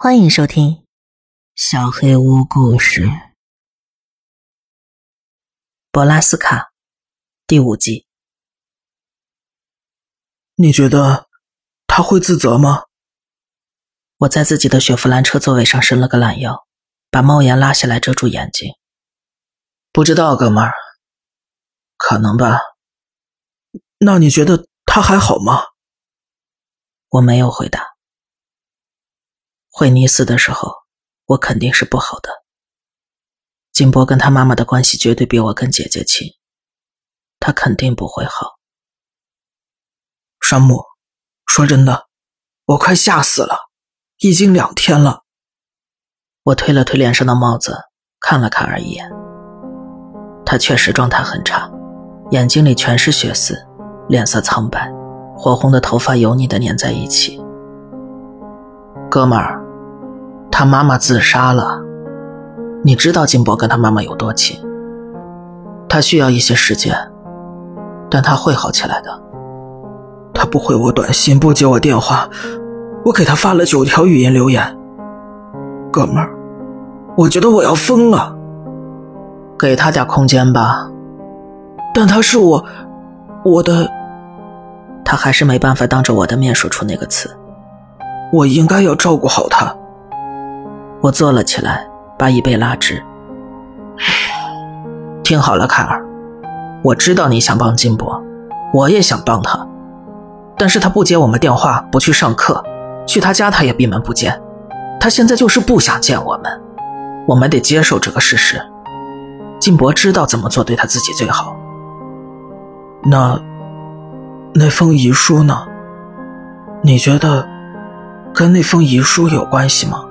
欢迎收听《小黑屋故事》博拉斯卡第五集。你觉得他会自责吗？我在自己的雪佛兰车座位上伸了个懒腰，把帽檐拉下来遮住眼睛。不知道，哥们儿，可能吧。那你觉得他还好吗？我没有回答。回尼斯的时候，我肯定是不好的。金波跟他妈妈的关系绝对比我跟姐姐亲，他肯定不会好。山姆，说真的，我快吓死了，已经两天了。我推了推脸上的帽子，看了卡尔一眼。他确实状态很差，眼睛里全是血丝，脸色苍白，火红的头发油腻的粘在一起。哥们儿。他妈妈自杀了，你知道金博跟他妈妈有多亲。他需要一些时间，但他会好起来的。他不回我短信，不接我电话，我给他发了九条语音留言。哥们儿，我觉得我要疯了。给他点空间吧。但他是我，我的。他还是没办法当着我的面说出那个词。我应该要照顾好他。我坐了起来，把椅背拉直。听好了，凯尔，我知道你想帮金博，我也想帮他，但是他不接我们电话，不去上课，去他家他也闭门不见，他现在就是不想见我们，我们得接受这个事实。金博知道怎么做对他自己最好。那，那封遗书呢？你觉得，跟那封遗书有关系吗？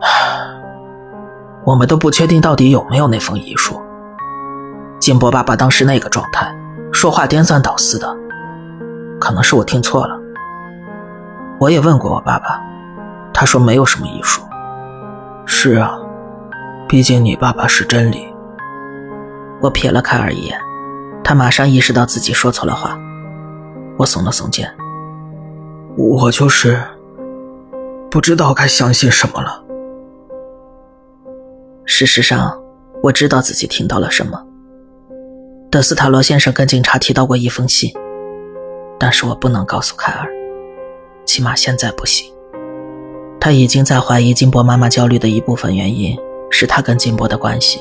我们都不确定到底有没有那封遗书。金波爸爸当时那个状态，说话颠三倒四的，可能是我听错了。我也问过我爸爸，他说没有什么遗书。是啊，毕竟你爸爸是真理。我瞥了凯尔一眼，他马上意识到自己说错了话。我耸了耸肩，我就是不知道该相信什么了。事实上，我知道自己听到了什么。德斯塔罗先生跟警察提到过一封信，但是我不能告诉凯尔，起码现在不行。他已经在怀疑金波妈妈焦虑的一部分原因是他跟金波的关系。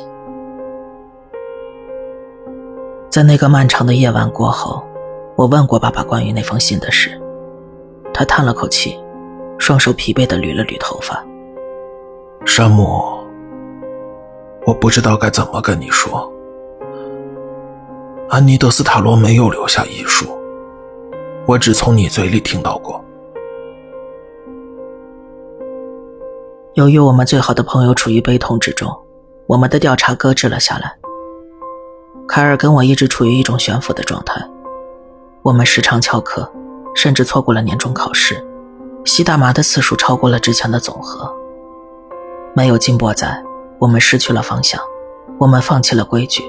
在那个漫长的夜晚过后，我问过爸爸关于那封信的事，他叹了口气，双手疲惫地捋了捋头发。山姆。我不知道该怎么跟你说。安妮·德斯塔罗没有留下遗书，我只从你嘴里听到过。由于我们最好的朋友处于悲痛之中，我们的调查搁置了下来。凯尔跟我一直处于一种悬浮的状态，我们时常翘课，甚至错过了年终考试，吸大麻的次数超过了之前的总和。没有金波在。我们失去了方向，我们放弃了规矩，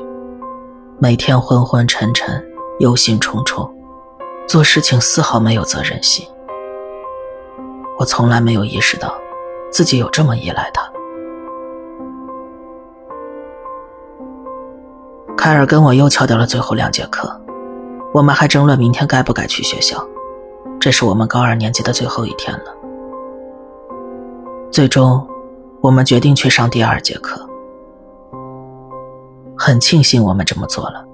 每天昏昏沉沉，忧心忡忡，做事情丝毫没有责任心。我从来没有意识到，自己有这么依赖他。凯尔跟我又翘掉了最后两节课，我们还争论明天该不该去学校。这是我们高二年级的最后一天了，最终。我们决定去上第二节课，很庆幸我们这么做了，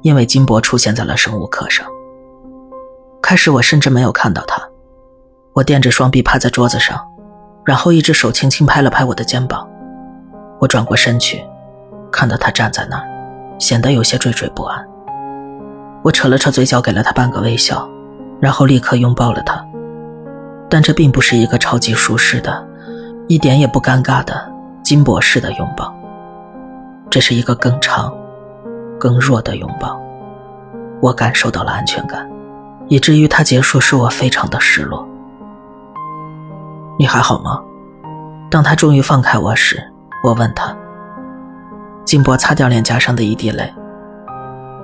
因为金博出现在了生物课上。开始我甚至没有看到他，我垫着双臂趴在桌子上，然后一只手轻轻拍了拍我的肩膀。我转过身去，看到他站在那儿，显得有些惴惴不安。我扯了扯嘴角，给了他半个微笑，然后立刻拥抱了他。但这并不是一个超级舒适的。一点也不尴尬的金博士的拥抱，这是一个更长、更弱的拥抱。我感受到了安全感，以至于它结束时我非常的失落。你还好吗？当他终于放开我时，我问他。金博擦掉脸颊上的一滴泪，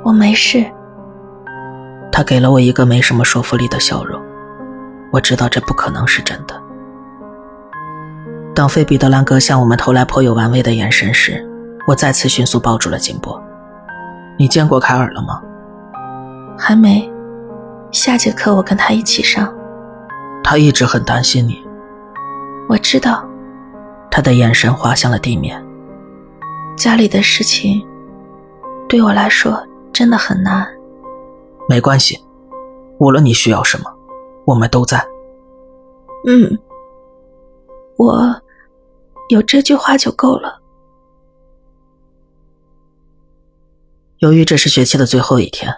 我没事。他给了我一个没什么说服力的笑容。我知道这不可能是真的。当菲比德兰格向我们投来颇有玩味的眼神时，我再次迅速抱住了金波。你见过凯尔了吗？还没。下节课我跟他一起上。他一直很担心你。我知道。他的眼神滑向了地面。家里的事情，对我来说真的很难。没关系，无论你需要什么，我们都在。嗯，我有这句话就够了。由于这是学期的最后一天，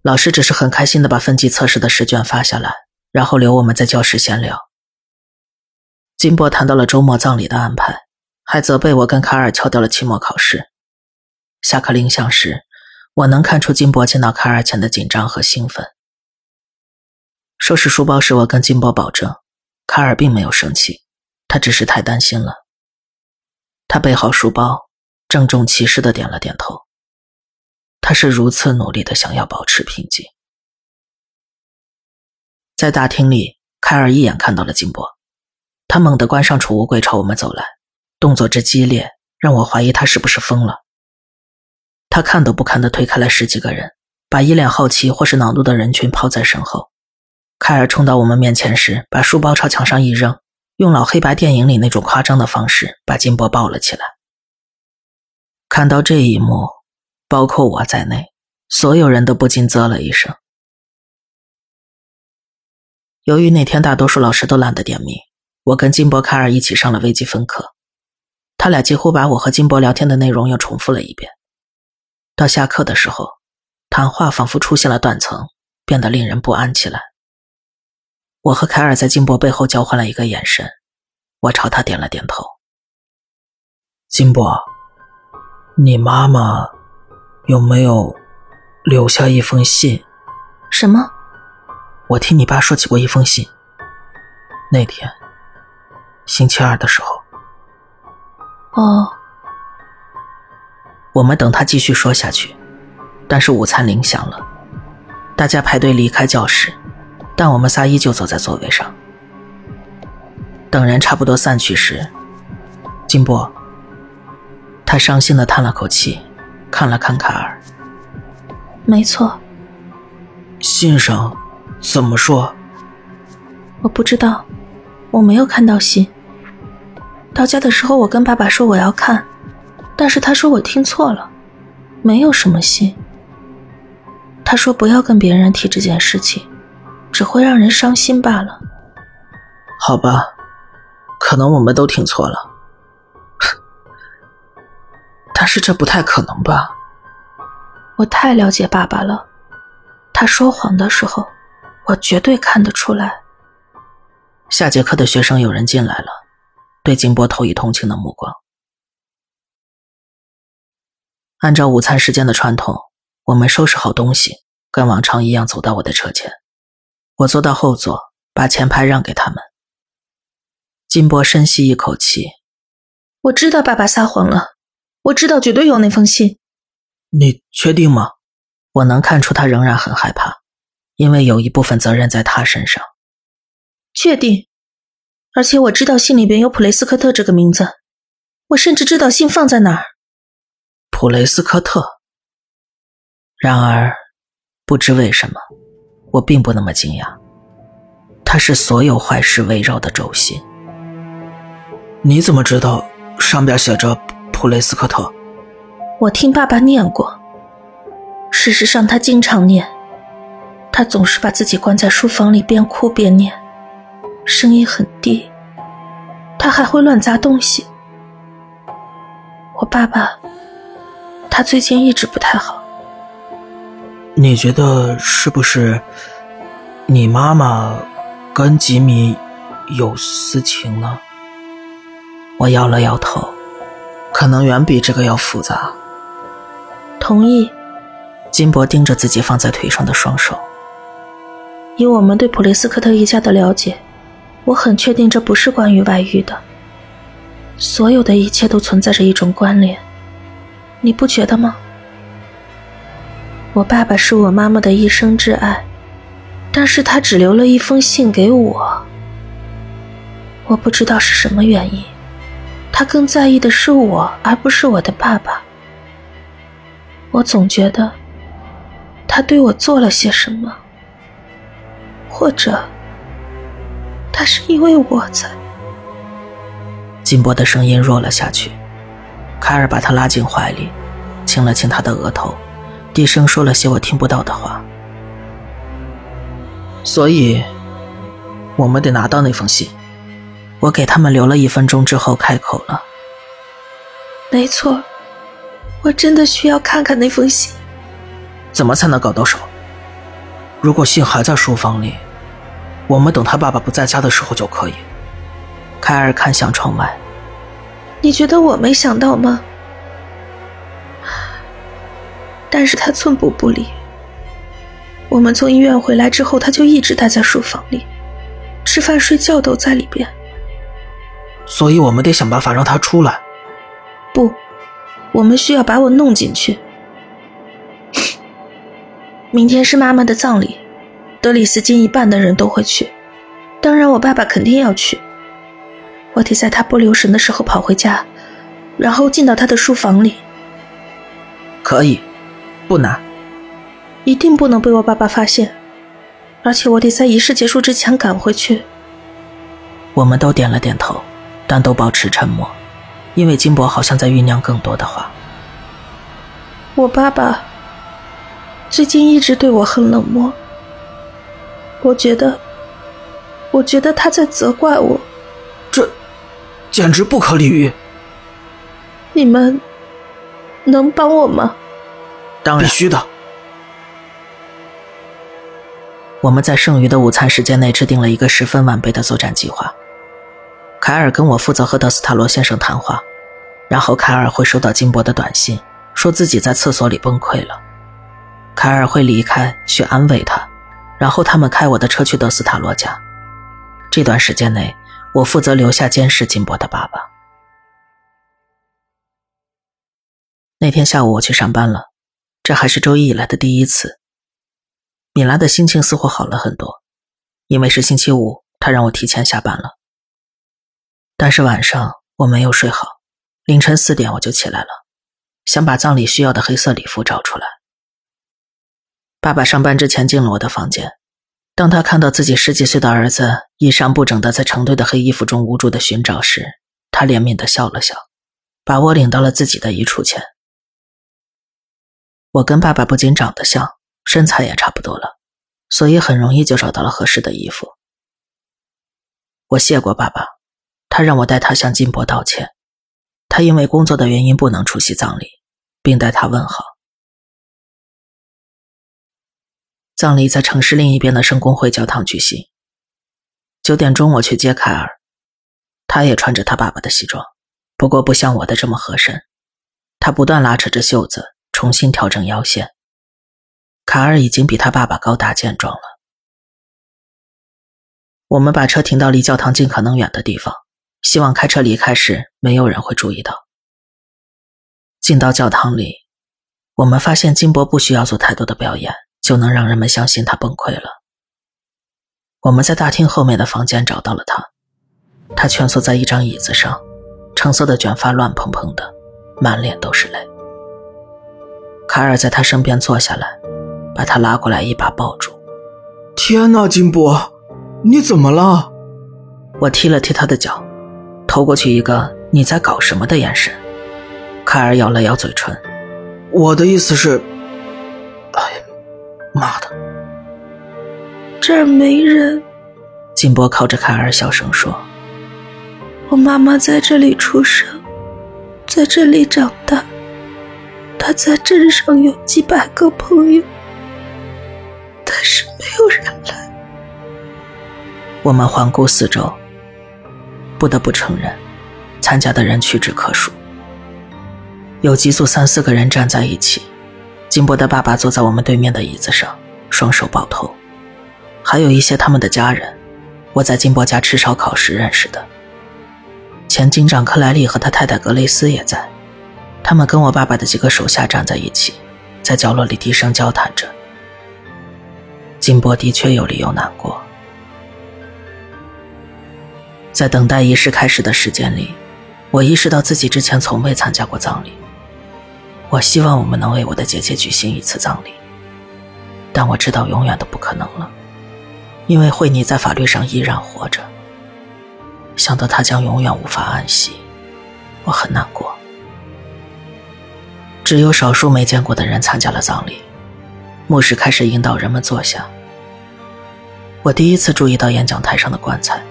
老师只是很开心的把分级测试的试卷发下来，然后留我们在教室闲聊。金博谈到了周末葬礼的安排，还责备我跟卡尔翘掉了期末考试。下课铃响时，我能看出金博见到卡尔前的紧张和兴奋。收拾书包时，我跟金波保证，卡尔并没有生气，他只是太担心了。他背好书包，郑重其事的点了点头。他是如此努力的想要保持平静。在大厅里，凯尔一眼看到了金波，他猛地关上储物柜，朝我们走来，动作之激烈，让我怀疑他是不是疯了。他看都不看的推开了十几个人，把一脸好奇或是恼怒的人群抛在身后。凯尔冲到我们面前时，把书包朝墙上一扔，用老黑白电影里那种夸张的方式把金波抱了起来。看到这一幕。包括我在内，所有人都不禁啧了一声。由于那天大多数老师都懒得点名，我跟金博凯尔一起上了微积分课。他俩几乎把我和金博聊天的内容又重复了一遍。到下课的时候，谈话仿佛出现了断层，变得令人不安起来。我和凯尔在金博背后交换了一个眼神，我朝他点了点头。金博，你妈妈。有没有留下一封信？什么？我听你爸说起过一封信。那天，星期二的时候。哦。我们等他继续说下去，但是午餐铃响了，大家排队离开教室，但我们仨依旧坐在座位上。等人差不多散去时，金波，他伤心的叹了口气。看了看卡尔，没错。信上怎么说？我不知道，我没有看到信。到家的时候，我跟爸爸说我要看，但是他说我听错了，没有什么信。他说不要跟别人提这件事情，只会让人伤心罢了。好吧，可能我们都听错了。但是这不太可能吧？我太了解爸爸了，他说谎的时候，我绝对看得出来。下节课的学生有人进来了，对金波投以同情的目光。按照午餐时间的传统，我们收拾好东西，跟往常一样走到我的车前。我坐到后座，把前排让给他们。金波深吸一口气，我知道爸爸撒谎了。我知道绝对有那封信，你确定吗？我能看出他仍然很害怕，因为有一部分责任在他身上。确定，而且我知道信里边有普雷斯科特这个名字，我甚至知道信放在哪儿。普雷斯科特。然而，不知为什么，我并不那么惊讶。他是所有坏事围绕的轴心。你怎么知道上边写着？普雷斯科特，我听爸爸念过。事实上，他经常念，他总是把自己关在书房里，边哭边念，声音很低。他还会乱砸东西。我爸爸，他最近一直不太好。你觉得是不是你妈妈跟吉米有私情呢？我摇了摇头。可能远比这个要复杂。同意。金博盯着自己放在腿上的双手。以我们对普雷斯科特一家的了解，我很确定这不是关于外遇的。所有的一切都存在着一种关联，你不觉得吗？我爸爸是我妈妈的一生挚爱，但是他只留了一封信给我。我不知道是什么原因。他更在意的是我，而不是我的爸爸。我总觉得他对我做了些什么，或者他是因为我才……金波的声音弱了下去。凯尔把他拉进怀里，亲了亲他的额头，低声说了些我听不到的话。所以，我们得拿到那封信。我给他们留了一分钟之后开口了。没错，我真的需要看看那封信。怎么才能搞到手？如果信还在书房里，我们等他爸爸不在家的时候就可以。凯尔看向窗外。你觉得我没想到吗？但是他寸步不离。我们从医院回来之后，他就一直待在书房里，吃饭睡觉都在里边。所以我们得想办法让他出来。不，我们需要把我弄进去。明天是妈妈的葬礼，德里斯金一半的人都会去，当然我爸爸肯定要去。我得在他不留神的时候跑回家，然后进到他的书房里。可以，不难。一定不能被我爸爸发现，而且我得在仪式结束之前赶回去。我们都点了点头。但都保持沉默，因为金博好像在酝酿更多的话。我爸爸最近一直对我很冷漠，我觉得，我觉得他在责怪我。这简直不可理喻！你们能帮我吗？当然，必须的。我们在剩余的午餐时间内制定了一个十分完备的作战计划。凯尔跟我负责和德斯塔罗先生谈话，然后凯尔会收到金伯的短信，说自己在厕所里崩溃了。凯尔会离开去安慰他，然后他们开我的车去德斯塔罗家。这段时间内，我负责留下监视金伯的爸爸。那天下午我去上班了，这还是周一以来的第一次。米拉的心情似乎好了很多，因为是星期五，他让我提前下班了。但是晚上我没有睡好，凌晨四点我就起来了，想把葬礼需要的黑色礼服找出来。爸爸上班之前进了我的房间，当他看到自己十几岁的儿子衣衫不整的在成堆的黑衣服中无助的寻找时，他怜悯的笑了笑，把我领到了自己的一处前。我跟爸爸不仅长得像，身材也差不多了，所以很容易就找到了合适的衣服。我谢过爸爸。他让我代他向金伯道歉，他因为工作的原因不能出席葬礼，并代他问好。葬礼在城市另一边的圣公会教堂举行。九点钟我去接凯尔，他也穿着他爸爸的西装，不过不像我的这么合身。他不断拉扯着袖子，重新调整腰线。卡尔已经比他爸爸高大健壮了。我们把车停到离教堂尽可能远的地方。希望开车离开时没有人会注意到。进到教堂里，我们发现金伯不需要做太多的表演，就能让人们相信他崩溃了。我们在大厅后面的房间找到了他，他蜷缩在一张椅子上，橙色的卷发乱蓬蓬的，满脸都是泪。卡尔在他身边坐下来，把他拉过来一把抱住。天哪，金波，你怎么了？我踢了踢他的脚。投过去一个你在搞什么的眼神，凯尔咬了咬嘴唇。我的意思是，妈的，这儿没人。金波靠着凯尔小声说：“我妈妈在这里出生，在这里长大，他在镇上有几百个朋友，但是没有人来。”我们环顾四周。不得不承认，参加的人屈指可数。有几组三四个人站在一起，金波的爸爸坐在我们对面的椅子上，双手抱头。还有一些他们的家人，我在金波家吃烧烤时认识的。前警长克莱利和他太太格雷斯也在，他们跟我爸爸的几个手下站在一起，在角落里低声交谈着。金波的确有理由难过。在等待仪式开始的时间里，我意识到自己之前从未参加过葬礼。我希望我们能为我的姐姐举行一次葬礼，但我知道永远都不可能了，因为惠妮在法律上依然活着。想到她将永远无法安息，我很难过。只有少数没见过的人参加了葬礼，牧师开始引导人们坐下。我第一次注意到演讲台上的棺材，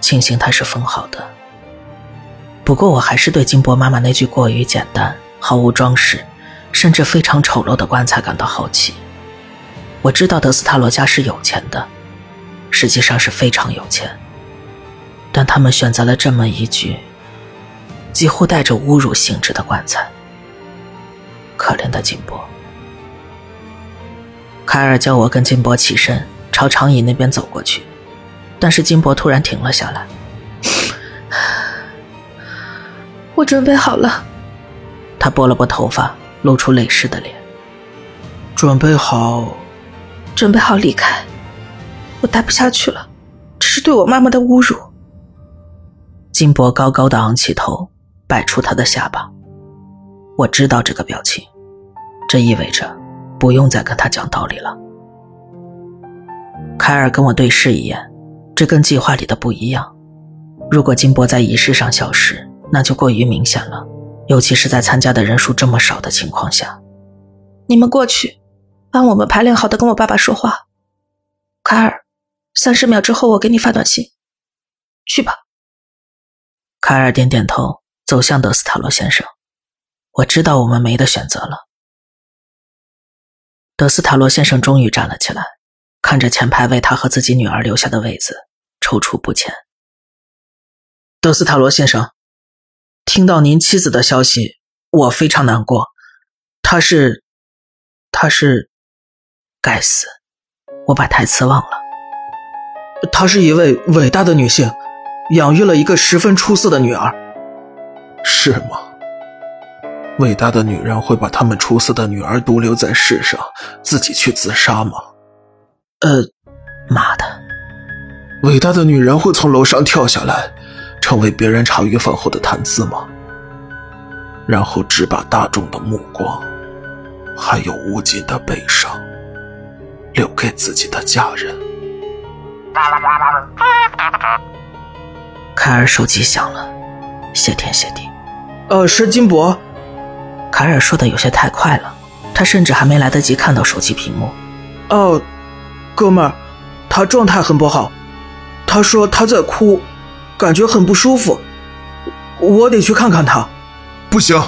庆幸它是封好的。不过，我还是对金波妈妈那句过于简单。毫无装饰，甚至非常丑陋的棺材感到好奇。我知道德斯塔罗家是有钱的，实际上是非常有钱，但他们选择了这么一具几乎带着侮辱性质的棺材。可怜的金波。凯尔叫我跟金波起身，朝长椅那边走过去，但是金波突然停了下来。我准备好了。他拨了拨头发，露出泪湿的脸。准备好，准备好离开。我待不下去了，这是对我妈妈的侮辱。金博高高的昂起头，摆出他的下巴。我知道这个表情，这意味着不用再跟他讲道理了。凯尔跟我对视一眼，这跟计划里的不一样。如果金波在仪式上消失，那就过于明显了。尤其是在参加的人数这么少的情况下，你们过去，按我们排练好的跟我爸爸说话。凯尔，三十秒之后我给你发短信。去吧。凯尔点点头，走向德斯塔罗先生。我知道我们没得选择了。德斯塔罗先生终于站了起来，看着前排为他和自己女儿留下的位子，踌躇不前。德斯塔罗先生。听到您妻子的消息，我非常难过。她是，她是，该死，我把台词忘了。她是一位伟大的女性，养育了一个十分出色的女儿。是吗？伟大的女人会把他们出色的女儿独留在世上，自己去自杀吗？呃，妈的！伟大的女人会从楼上跳下来。成为别人茶余饭后的谈资吗？然后只把大众的目光，还有无尽的悲伤，留给自己的家人。凯尔手机响了，谢天谢地。呃，是金博。凯尔说的有些太快了，他甚至还没来得及看到手机屏幕。哦，哥们儿，他状态很不好，他说他在哭。感觉很不舒服，我得去看看他。不行！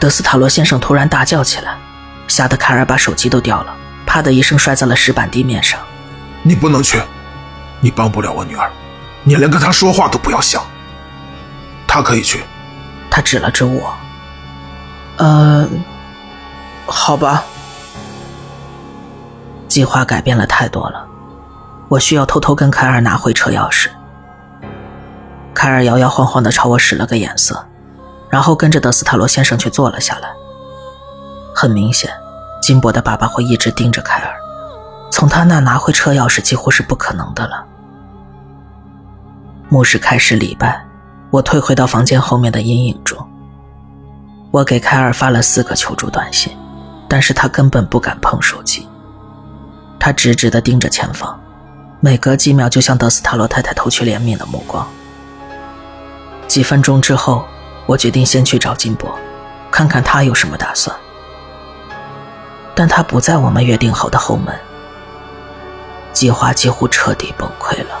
德斯塔罗先生突然大叫起来，吓得凯尔把手机都掉了，啪的一声摔在了石板地面上。你不能去，你帮不了我女儿，你连跟她说话都不要想。他可以去。他指了指我。呃，好吧。计划改变了太多了，我需要偷偷跟凯尔拿回车钥匙。凯尔摇摇晃晃的朝我使了个眼色，然后跟着德斯塔罗先生去坐了下来。很明显，金博的爸爸会一直盯着凯尔，从他那拿回车钥匙几乎是不可能的了。牧师开始礼拜，我退回到房间后面的阴影中。我给凯尔发了四个求助短信，但是他根本不敢碰手机，他直直地盯着前方，每隔几秒就向德斯塔罗太太投去怜悯的目光。几分钟之后，我决定先去找金博，看看他有什么打算。但他不在我们约定好的后门，计划几乎彻底崩溃了。